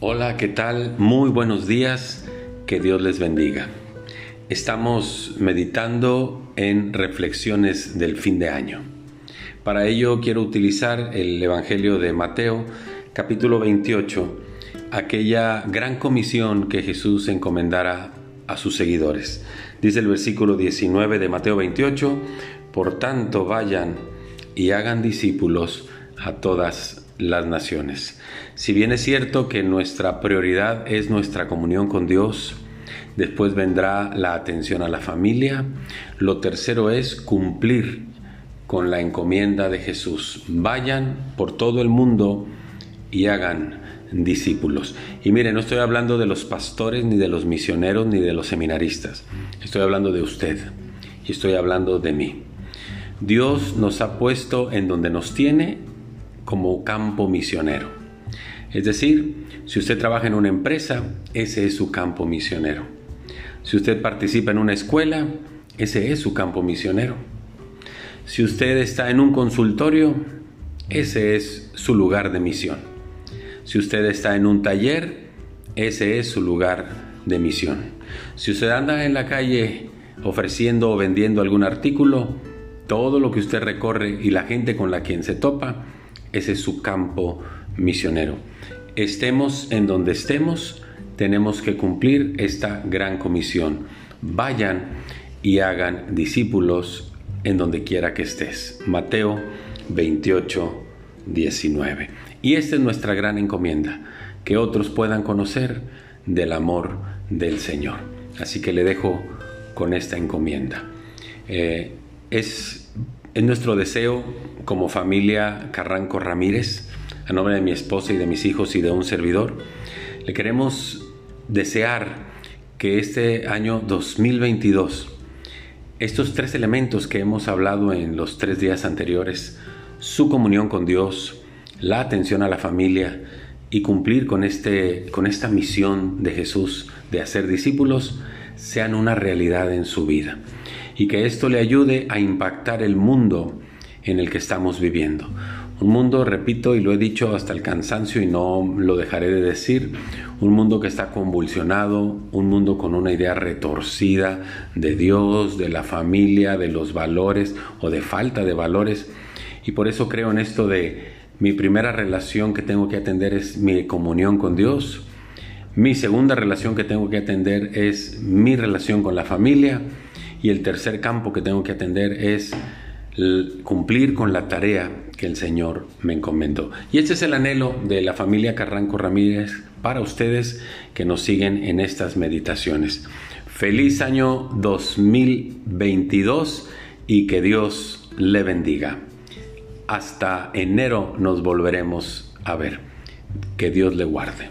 Hola, ¿qué tal? Muy buenos días, que Dios les bendiga. Estamos meditando en reflexiones del fin de año. Para ello quiero utilizar el Evangelio de Mateo, capítulo 28, aquella gran comisión que Jesús encomendara a sus seguidores. Dice el versículo 19 de Mateo 28, por tanto vayan y hagan discípulos a todas las naciones. Si bien es cierto que nuestra prioridad es nuestra comunión con Dios, después vendrá la atención a la familia, lo tercero es cumplir con la encomienda de Jesús. Vayan por todo el mundo y hagan discípulos. Y mire, no estoy hablando de los pastores, ni de los misioneros, ni de los seminaristas. Estoy hablando de usted y estoy hablando de mí. Dios nos ha puesto en donde nos tiene como campo misionero. Es decir, si usted trabaja en una empresa, ese es su campo misionero. Si usted participa en una escuela, ese es su campo misionero. Si usted está en un consultorio, ese es su lugar de misión. Si usted está en un taller, ese es su lugar de misión. Si usted anda en la calle ofreciendo o vendiendo algún artículo, todo lo que usted recorre y la gente con la quien se topa, ese es su campo misionero. Estemos en donde estemos, tenemos que cumplir esta gran comisión. Vayan y hagan discípulos en donde quiera que estés. Mateo 28, 19. Y esta es nuestra gran encomienda, que otros puedan conocer del amor del Señor. Así que le dejo con esta encomienda. Eh, es, es nuestro deseo como familia Carranco Ramírez, a nombre de mi esposa y de mis hijos y de un servidor, le queremos desear que este año 2022, estos tres elementos que hemos hablado en los tres días anteriores, su comunión con Dios, la atención a la familia y cumplir con, este, con esta misión de Jesús de hacer discípulos, sean una realidad en su vida y que esto le ayude a impactar el mundo en el que estamos viviendo. Un mundo, repito, y lo he dicho hasta el cansancio y no lo dejaré de decir, un mundo que está convulsionado, un mundo con una idea retorcida de Dios, de la familia, de los valores o de falta de valores. Y por eso creo en esto de mi primera relación que tengo que atender es mi comunión con Dios. Mi segunda relación que tengo que atender es mi relación con la familia. Y el tercer campo que tengo que atender es cumplir con la tarea que el Señor me encomendó. Y este es el anhelo de la familia Carranco Ramírez para ustedes que nos siguen en estas meditaciones. Feliz año 2022 y que Dios le bendiga. Hasta enero nos volveremos a ver. Que Dios le guarde.